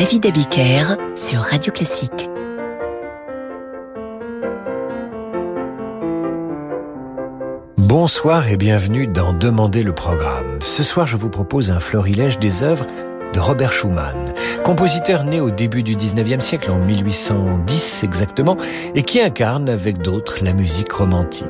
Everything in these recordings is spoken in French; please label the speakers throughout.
Speaker 1: David Abiker sur Radio Classique.
Speaker 2: Bonsoir et bienvenue dans Demander le programme. Ce soir, je vous propose un florilège des œuvres de Robert Schumann, compositeur né au début du 19e siècle, en 1810 exactement, et qui incarne avec d'autres la musique romantique.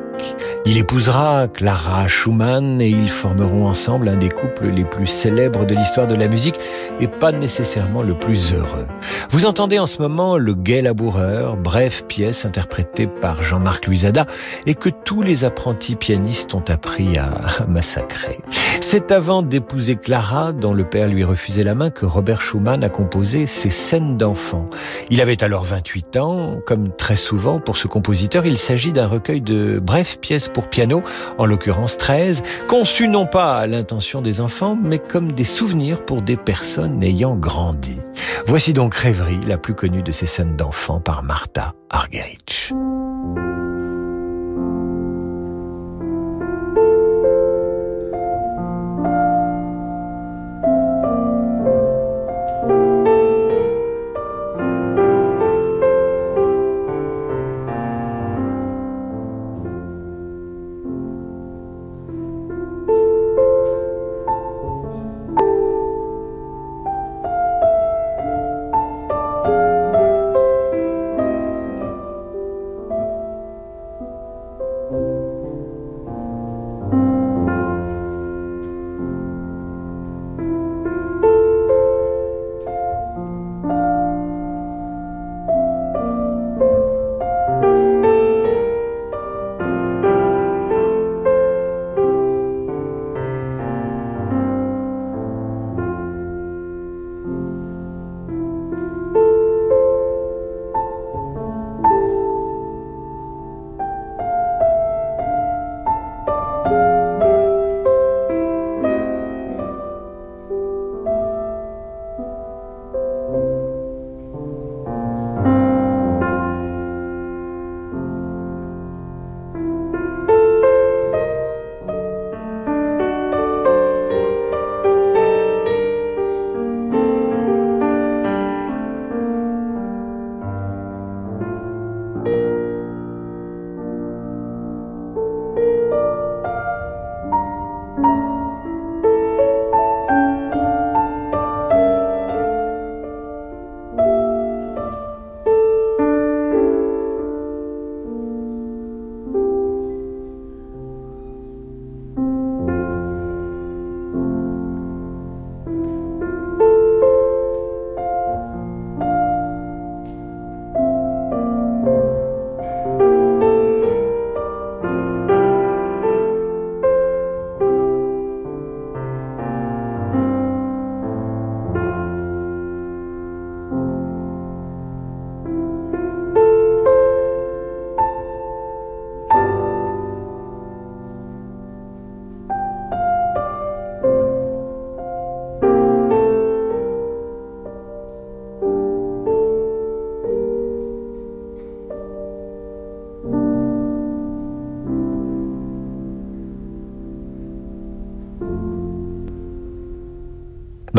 Speaker 2: Il épousera Clara Schumann et ils formeront ensemble un des couples les plus célèbres de l'histoire de la musique et pas nécessairement le plus heureux. Vous entendez en ce moment Le Gai Laboureur, brève pièce interprétée par Jean-Marc Luisada et que tous les apprentis pianistes ont appris à massacrer. C'est avant d'épouser Clara, dont le père lui refusait la main, que Robert Schumann a composé ses scènes d'enfants. Il avait alors 28 ans. Comme très souvent pour ce compositeur, il s'agit d'un recueil de pièces pour piano, en l'occurrence 13, conçues non pas à l'intention des enfants, mais comme des souvenirs pour des personnes ayant grandi. Voici donc Rêverie, la plus connue de ces scènes d'enfants par Martha Argerich.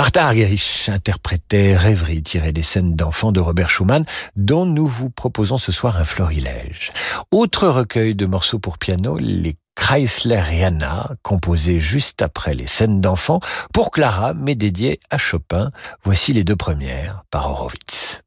Speaker 2: Martha Argerich interprétait Rêverie tirée des scènes d'enfants de Robert Schumann dont nous vous proposons ce soir un florilège. Autre recueil de morceaux pour piano, les Chrysleriana, composé juste après les scènes d'enfants pour Clara mais dédié à Chopin. Voici les deux premières par Horowitz.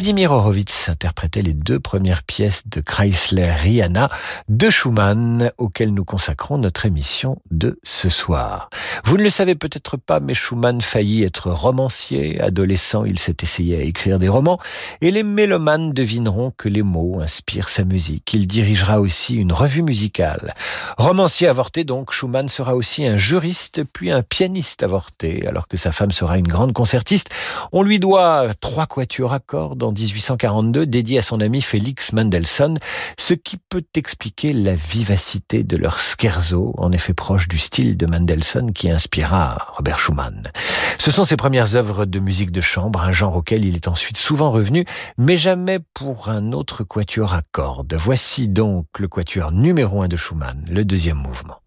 Speaker 2: Vladimir Horowitz interprétait les deux premières pièces de Chrysler Rihanna de Schumann auxquelles nous consacrons notre émission de ce soir. Vous ne le savez peut-être pas, mais Schumann faillit être romancier. Adolescent, il s'est essayé à écrire des romans et les mélomanes devineront que les mots inspirent sa musique. Il dirigera aussi une revue musicale. Romancier avorté donc, Schumann sera aussi un juriste puis un pianiste avorté alors que sa femme sera une grande concertiste. On lui doit trois quatuors à cordes en 1842 dédiés à son ami Félix Mendelssohn, ce qui peut expliquer la vivacité de leur scherzo, en effet proche du style de Mendelssohn qui inspira Robert Schumann. Ce sont ses premières œuvres de musique de chambre, un genre auquel il est ensuite souvent revenu, mais jamais pour un autre quatuor à cordes. Voici donc le quatuor numéro un de Schumann, le deuxième mouvement.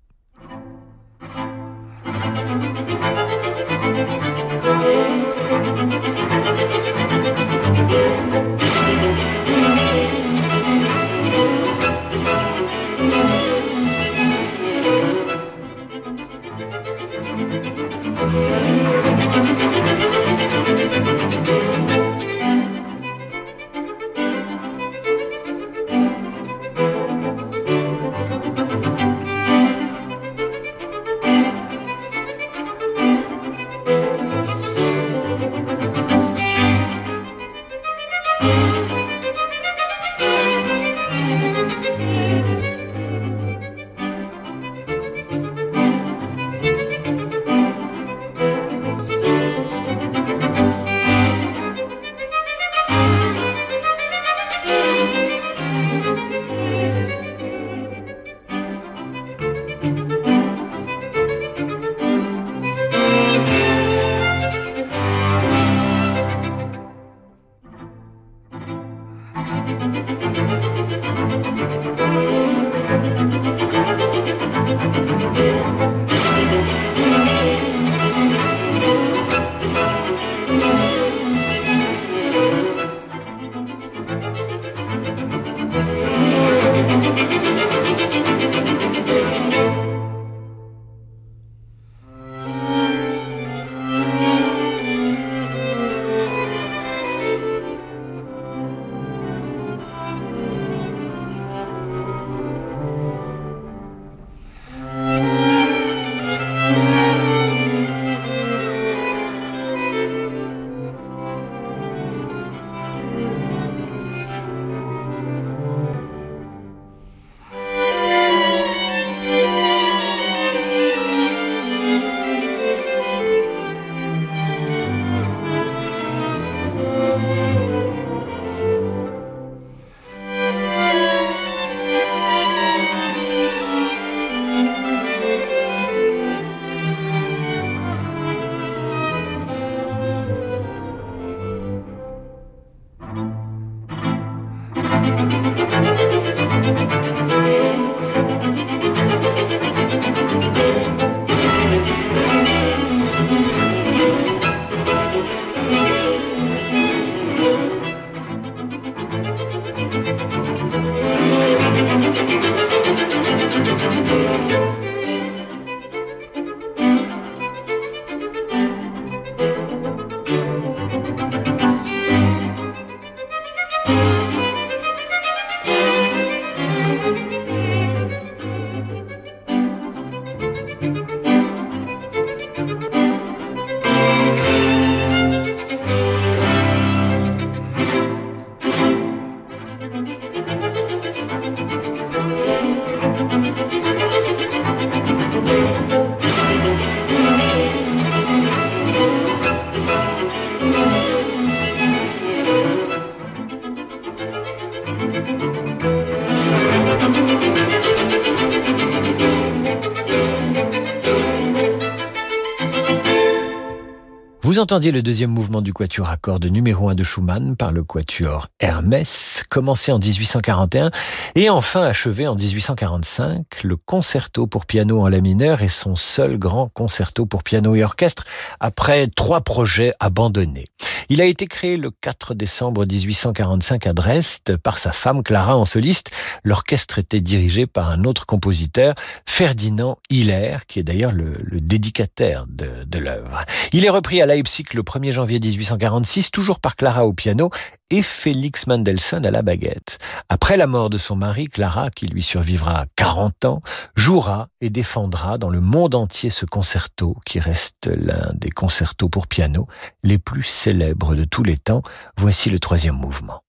Speaker 2: Entendiez le deuxième mouvement du quatuor à cordes numéro 1 de Schumann par le quatuor Hermès, commencé en 1841 et enfin achevé en 1845. Le concerto pour piano en la mineur est son seul grand concerto pour piano et orchestre après trois projets abandonnés. Il a été créé le 4 décembre 1845 à Dresde par sa femme Clara en soliste. L'orchestre était dirigé par un autre compositeur, Ferdinand Hiller, qui est d'ailleurs le, dédicataire de, de l'œuvre. Il est repris à Leipzig le 1er janvier 1846, toujours par Clara au piano et Félix Mendelssohn à la baguette. Après la mort de son mari, Clara, qui lui survivra 40 ans, jouera et défendra dans le monde entier ce concerto qui reste l'un des concertos pour piano les plus célèbres de tous les temps. Voici le troisième mouvement.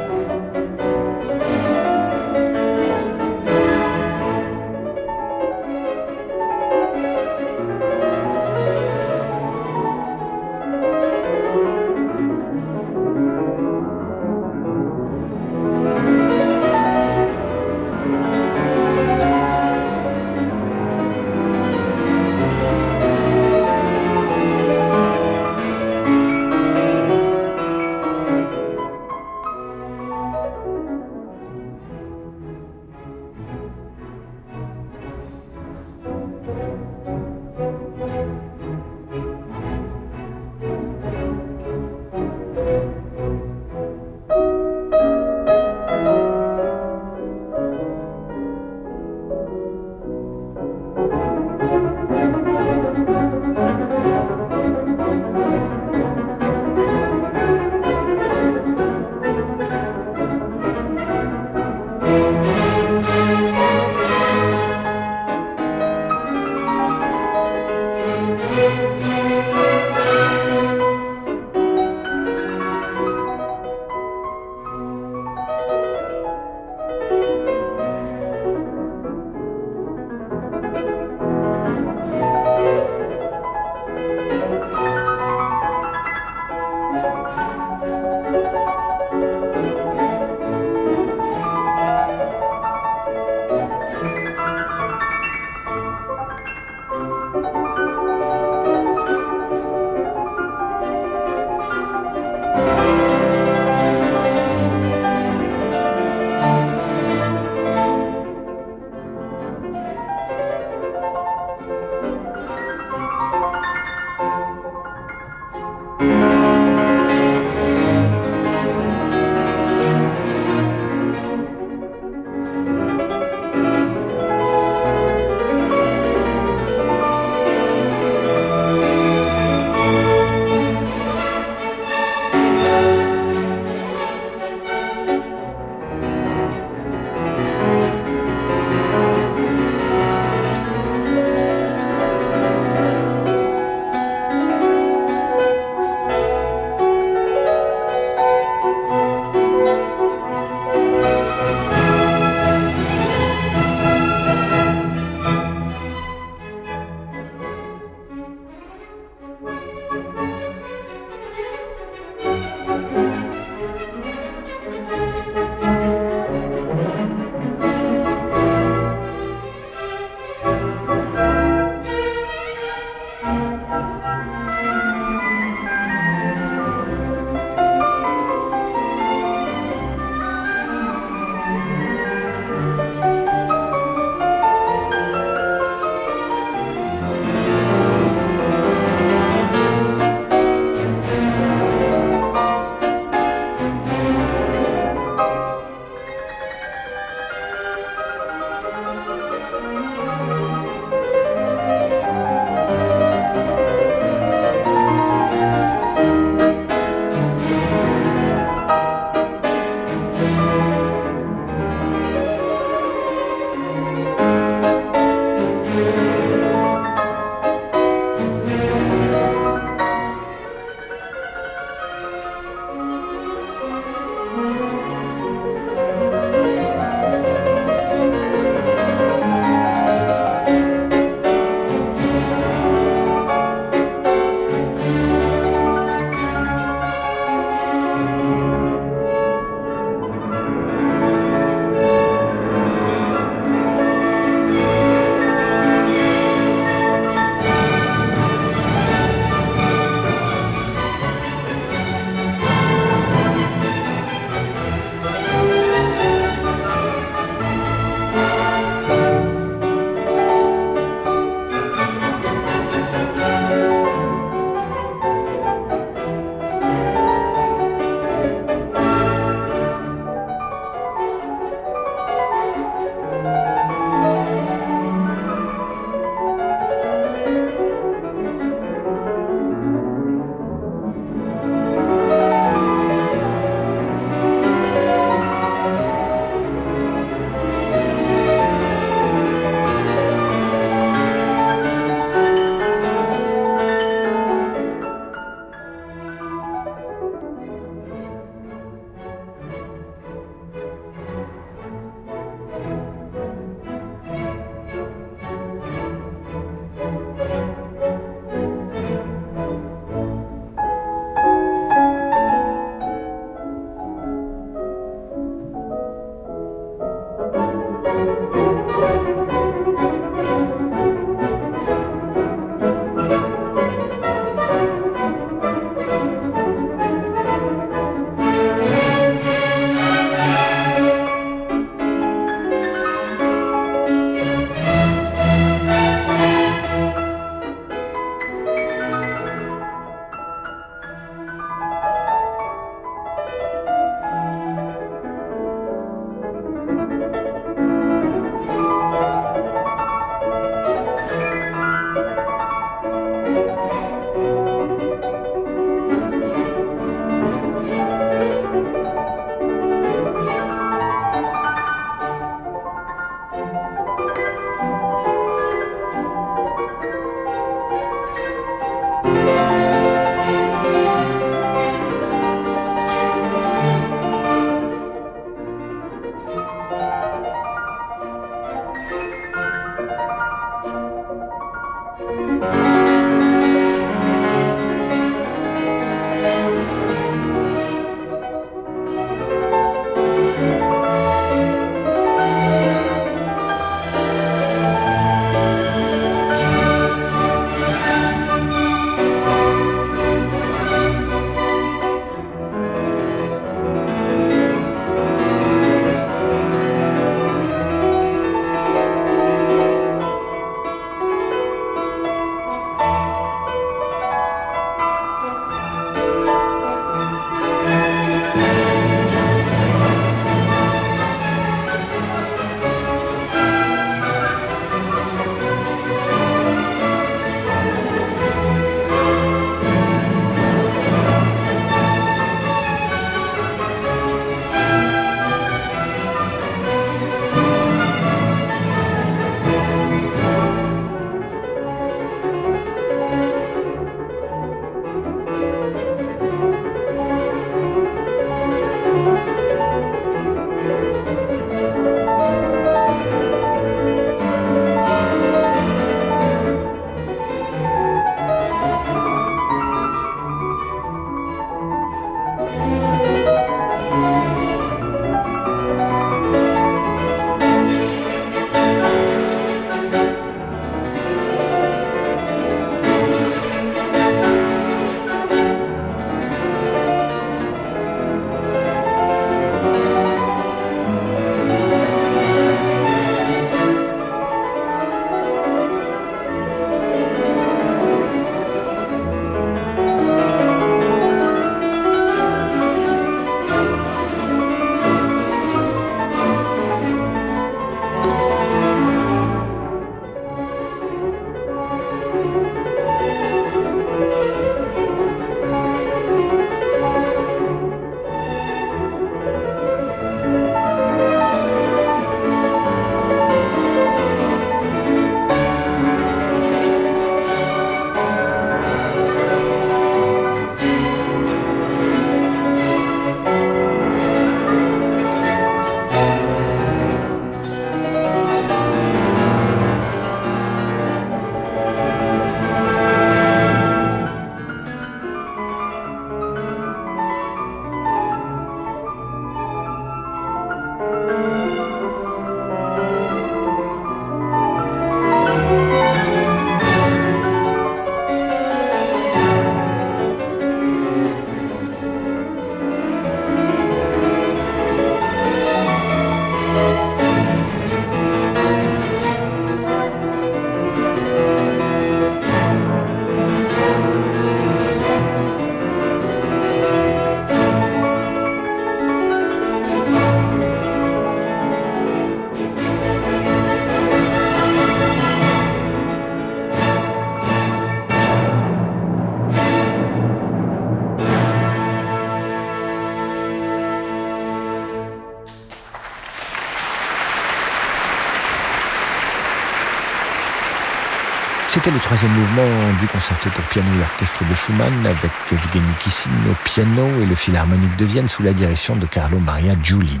Speaker 2: C'était le troisième mouvement du concerto pour piano et orchestre de Schumann avec Evgeny Kissin au piano et le Philharmonique de Vienne sous la direction de Carlo Maria Giulini.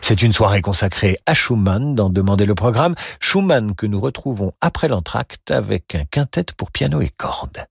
Speaker 2: C'est une soirée consacrée à Schumann dans Demander le programme. Schumann que nous retrouvons après l'entracte avec un quintet pour piano et cordes.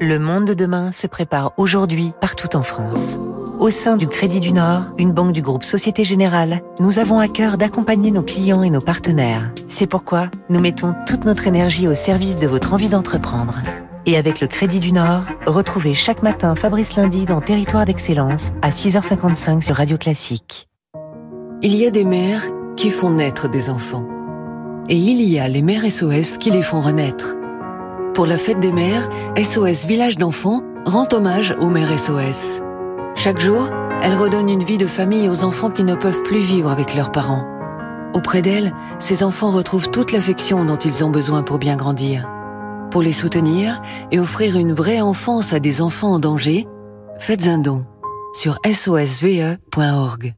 Speaker 1: Le monde de demain se prépare aujourd'hui partout en France. Au sein du Crédit du Nord, une banque du groupe Société Générale, nous avons à cœur d'accompagner nos clients et nos partenaires. C'est pourquoi nous mettons toute notre énergie au service de votre envie d'entreprendre. Et avec le Crédit du Nord, retrouvez chaque matin Fabrice Lundi dans Territoire d'Excellence à 6h55 sur Radio Classique.
Speaker 3: Il y a des mères qui font naître des enfants. Et il y a les mères SOS qui les font renaître. Pour la fête des mères, SOS Village d'enfants rend hommage aux mères SOS. Chaque jour, elle redonne une vie de famille aux enfants qui ne peuvent plus vivre avec leurs parents. Auprès d'elle, ces enfants retrouvent toute l'affection dont ils ont besoin pour bien grandir. Pour les soutenir et offrir une vraie enfance à des enfants en danger, faites un don sur sosve.org.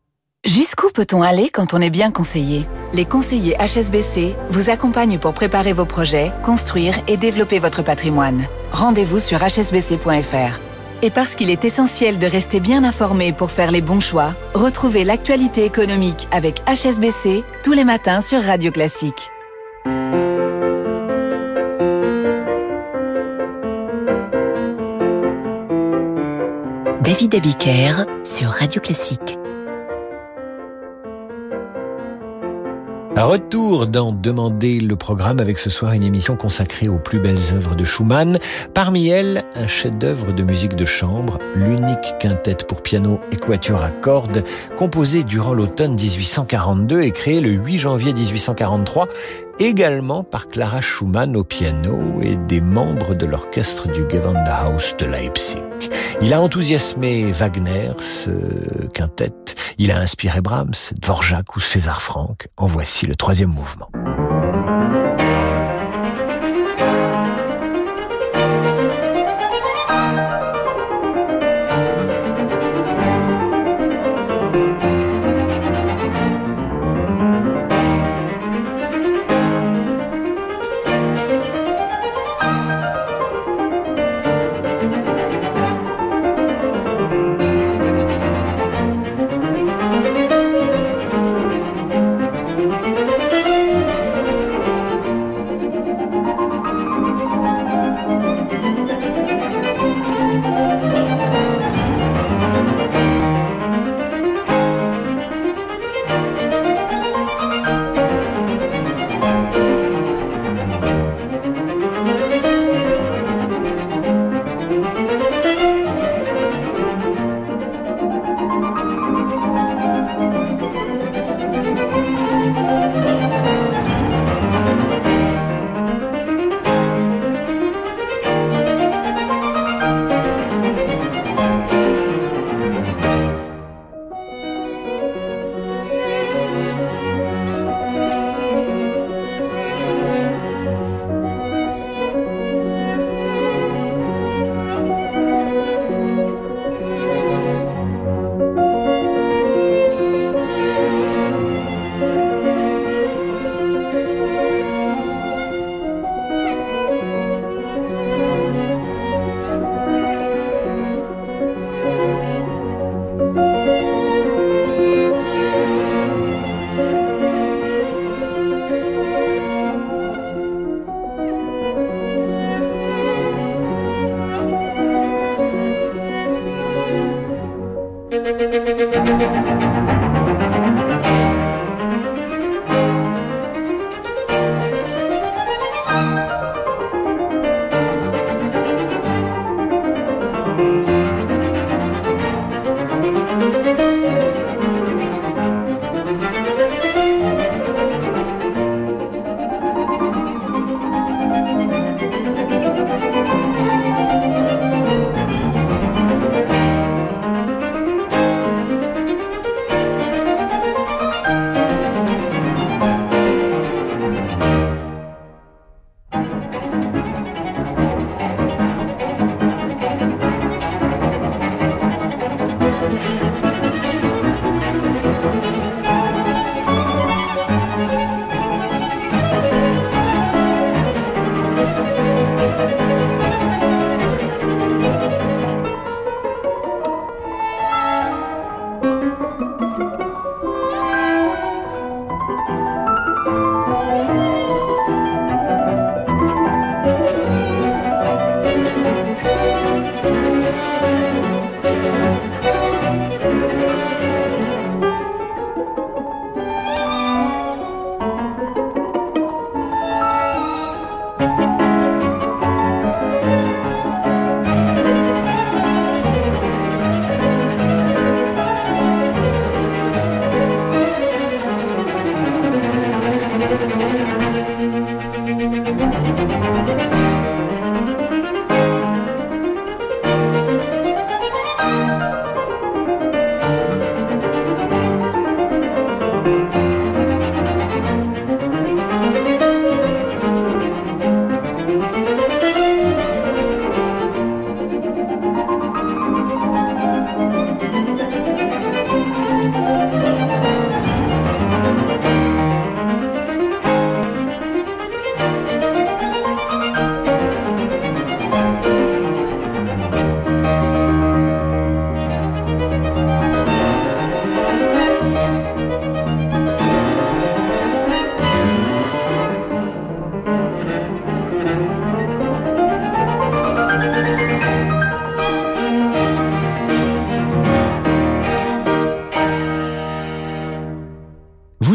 Speaker 4: Jusqu'où peut-on aller quand on est bien conseillé? Les conseillers HSBC vous accompagnent pour préparer vos projets, construire et développer votre patrimoine. Rendez-vous sur hsbc.fr. Et parce qu'il est essentiel de rester bien informé pour faire les bons choix, retrouvez l'actualité économique avec HSBC tous les matins sur Radio Classique.
Speaker 1: David Abiker sur Radio Classique.
Speaker 2: Retour dans Demander le programme avec ce soir une émission consacrée aux plus belles œuvres de Schumann. Parmi elles, un chef-d'œuvre de musique de chambre, l'unique quintette pour piano et quatuor à cordes, composé durant l'automne 1842 et créé le 8 janvier 1843 également par Clara Schumann au piano et des membres de l'orchestre du Gewandhaus de Leipzig. Il a enthousiasmé Wagner, ce quintet. Il a inspiré Brahms, Dvorak ou César Franck. En voici le troisième mouvement.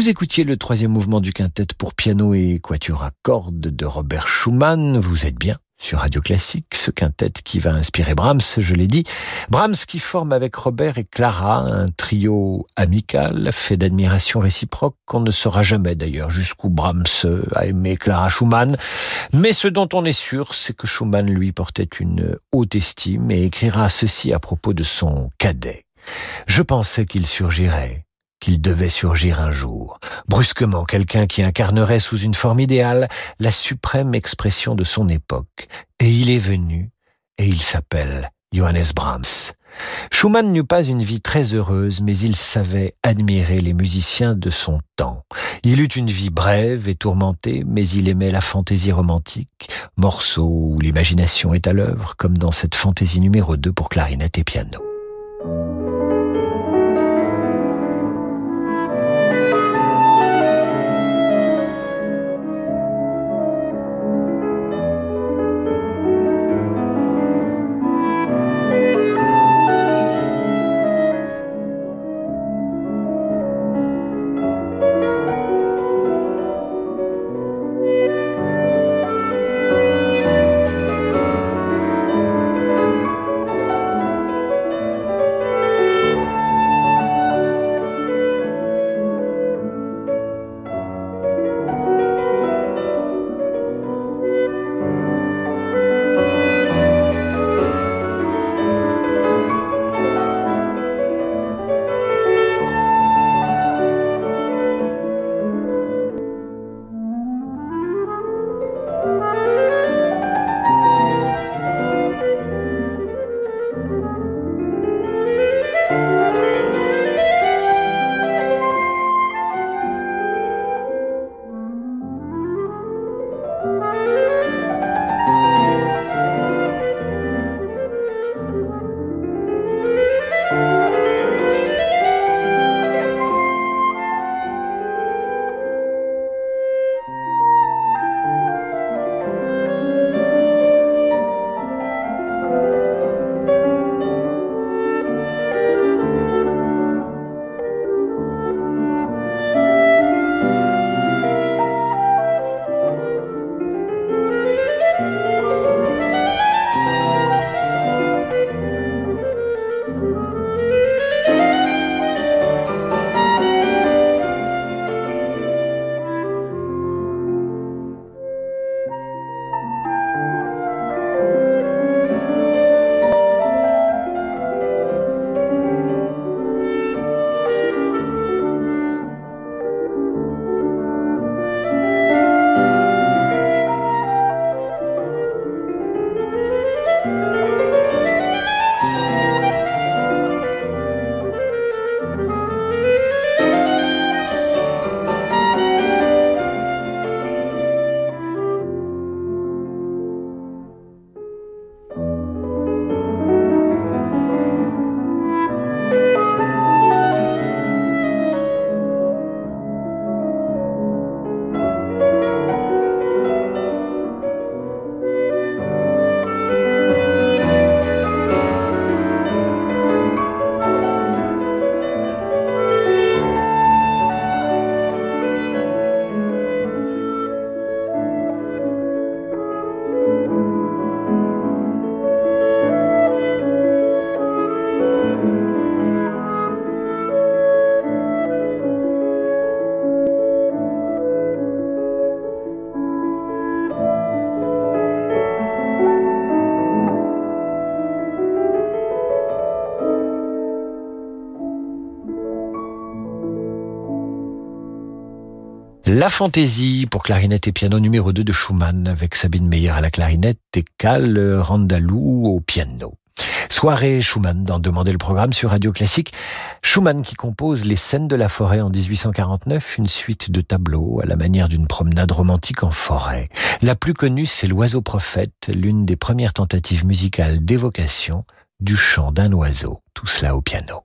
Speaker 2: Vous écoutiez le troisième mouvement du quintet pour piano et quatuor à cordes de Robert Schumann. Vous êtes bien sur Radio Classique, ce quintet qui va inspirer Brahms, je l'ai dit. Brahms qui forme avec Robert et Clara un trio amical, fait d'admiration réciproque, qu'on ne saura jamais d'ailleurs jusqu'où Brahms a aimé Clara Schumann. Mais ce dont on est sûr, c'est que Schumann lui portait une haute estime et écrira ceci à propos de son cadet. Je pensais qu'il surgirait, qu'il devait surgir un jour. Brusquement, quelqu'un qui incarnerait sous une forme idéale la suprême expression de son époque. Et il est venu, et il s'appelle Johannes Brahms. Schumann n'eut pas une vie très heureuse, mais il savait admirer les musiciens de son temps. Il eut une vie brève et tourmentée, mais il aimait la fantaisie romantique, morceau où l'imagination est à l'œuvre, comme dans cette fantaisie numéro 2 pour clarinette et piano. La fantaisie pour clarinette et piano numéro 2 de Schumann avec Sabine Meyer à la clarinette et Cal Randalou au piano. Soirée Schumann dans Demander le programme sur Radio Classique. Schumann qui compose Les scènes de la forêt en 1849, une suite de tableaux à la manière d'une promenade romantique en forêt. La plus connue, c'est L'oiseau prophète, l'une des premières tentatives musicales d'évocation du chant d'un oiseau. Tout cela au piano.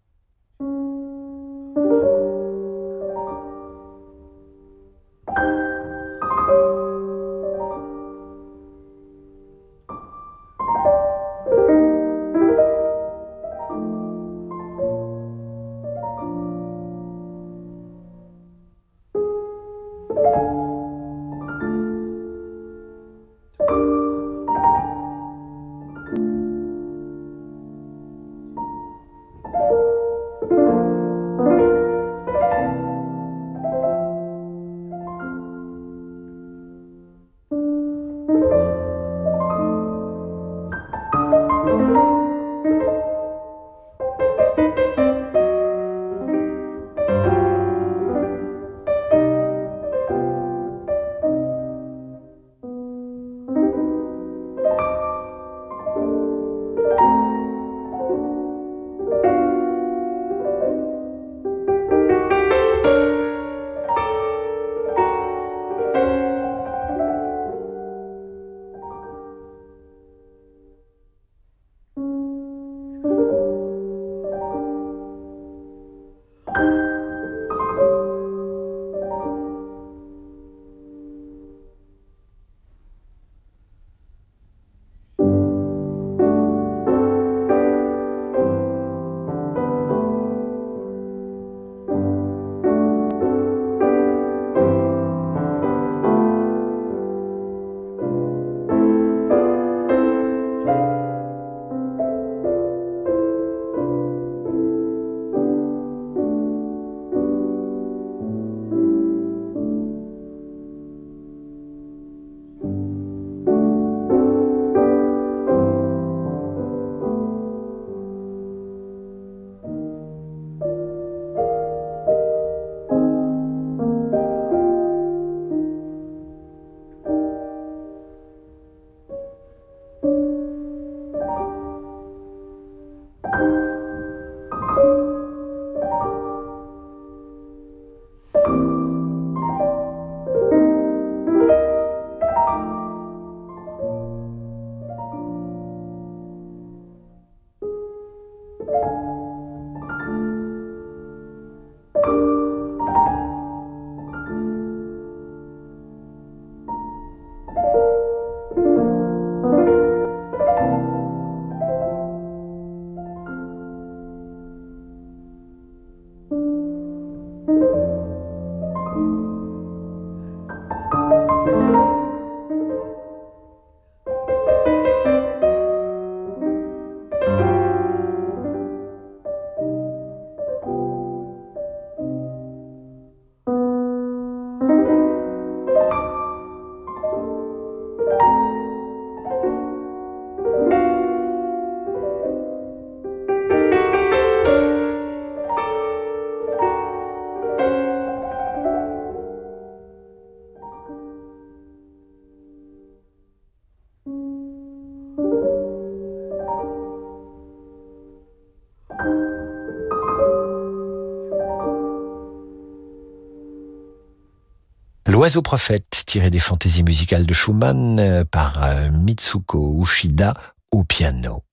Speaker 2: L'oiseau prophète, tiré des fantaisies musicales de Schumann euh, par euh, Mitsuko Ushida au piano.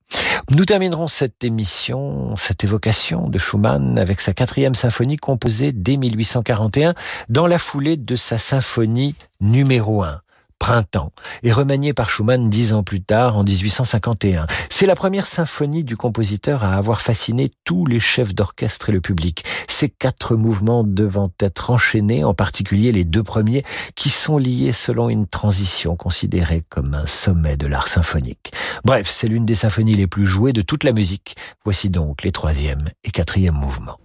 Speaker 2: Nous terminerons cette émission, cette évocation de Schumann avec sa quatrième symphonie composée dès 1841 dans la foulée de sa symphonie numéro 1. Printemps, et remanié par Schumann dix ans plus tard, en 1851. C'est la première symphonie du compositeur à avoir fasciné tous les chefs d'orchestre et le public. Ces quatre mouvements devant être enchaînés, en particulier les deux premiers, qui sont liés selon une transition considérée comme un sommet de l'art symphonique. Bref, c'est l'une des symphonies les plus jouées de toute la musique. Voici donc les troisième et quatrième mouvements.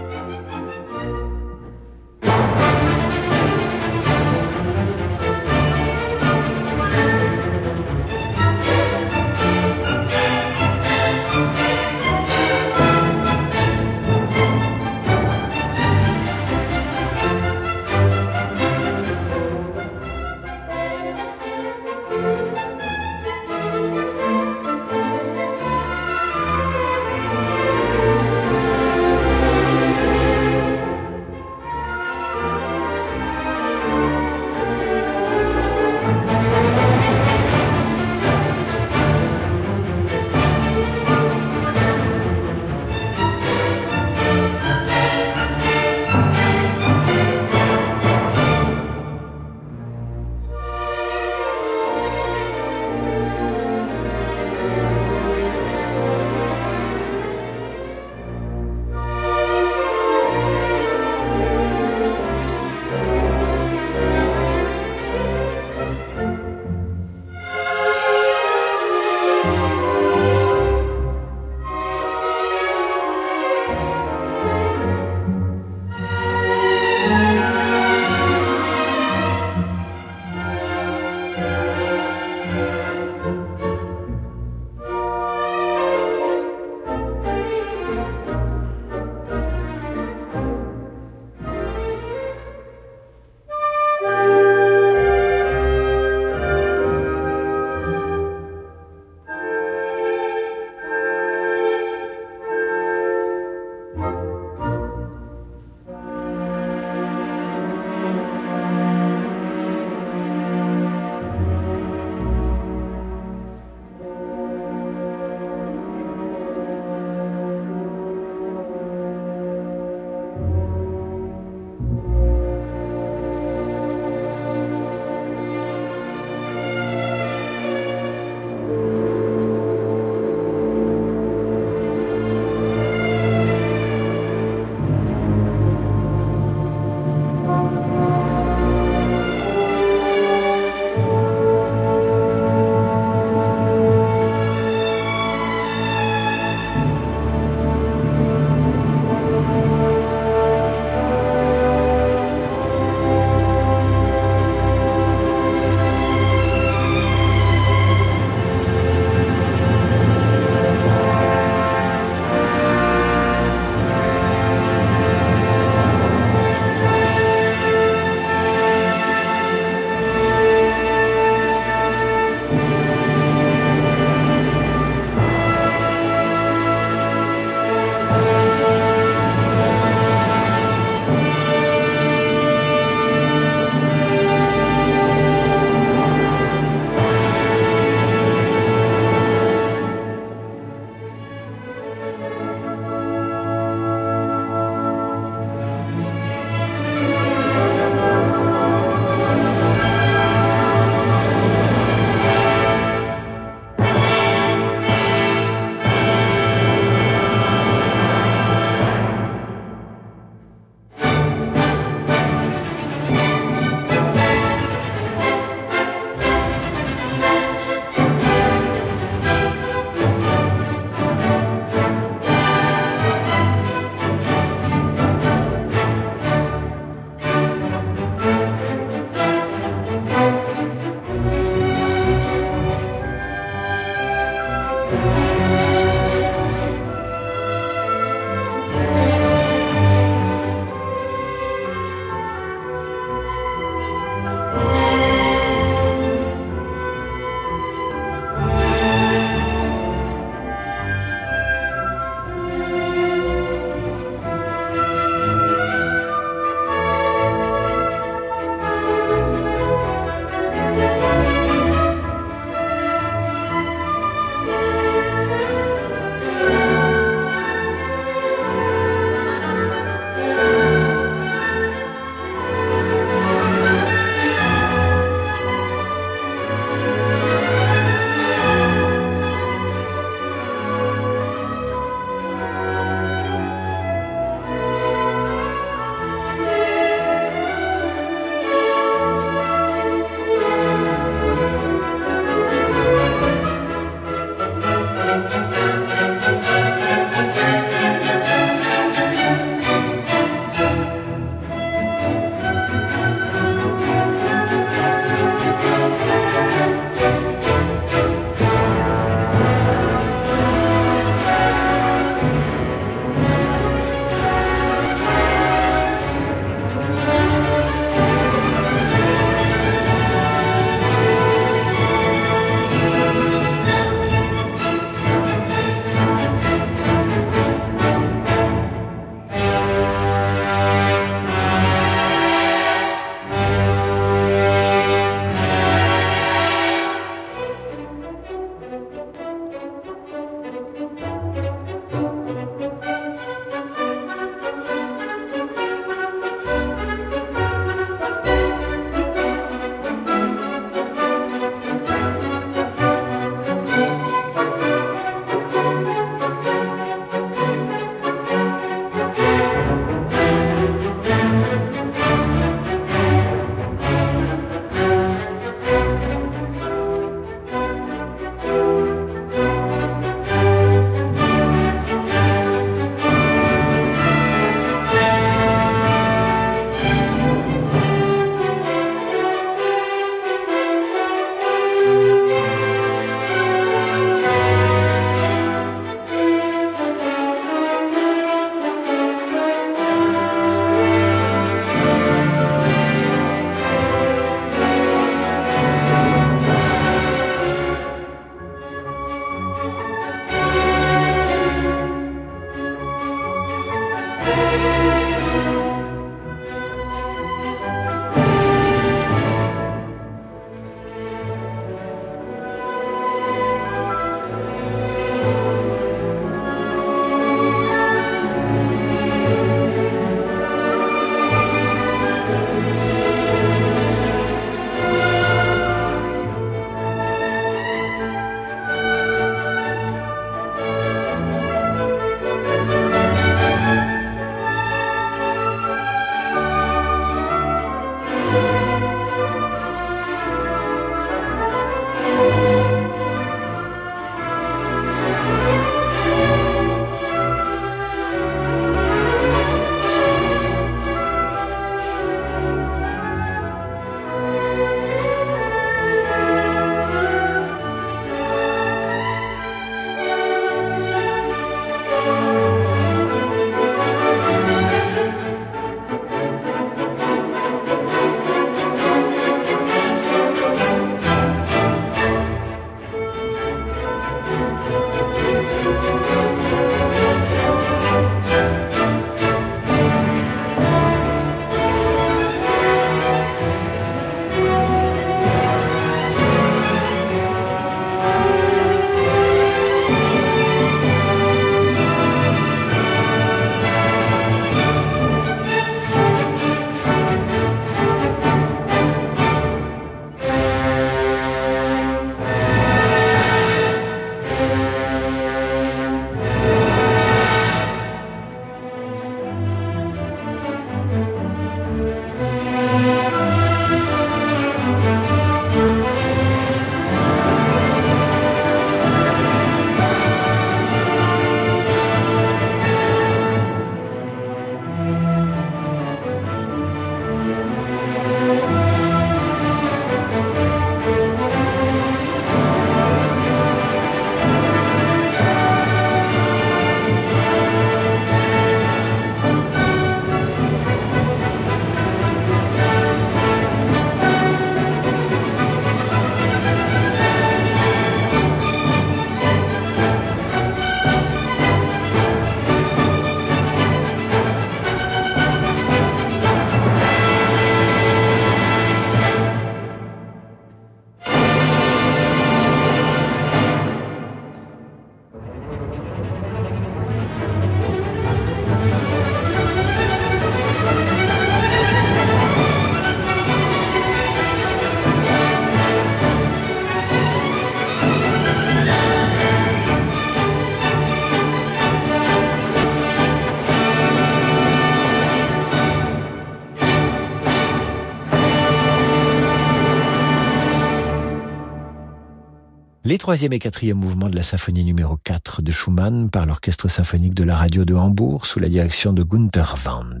Speaker 2: Les troisième et quatrième mouvements de la symphonie numéro 4 de Schumann par l'orchestre symphonique de la radio de Hambourg sous la direction de Gunther Wand.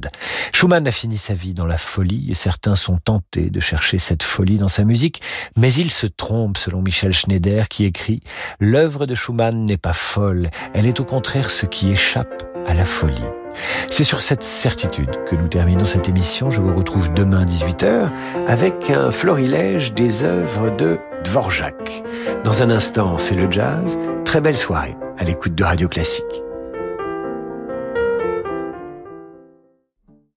Speaker 2: Schumann a fini sa vie dans la folie et certains sont tentés de chercher cette folie dans sa musique, mais il se trompe selon Michel Schneider qui écrit L'œuvre de Schumann n'est pas folle, elle est au contraire ce qui échappe à la folie. C'est sur cette certitude que nous terminons cette émission. Je vous retrouve demain 18h avec un florilège des œuvres de Dvorak. Dans un instant, c'est le jazz. Très belle soirée à l'écoute de Radio Classique.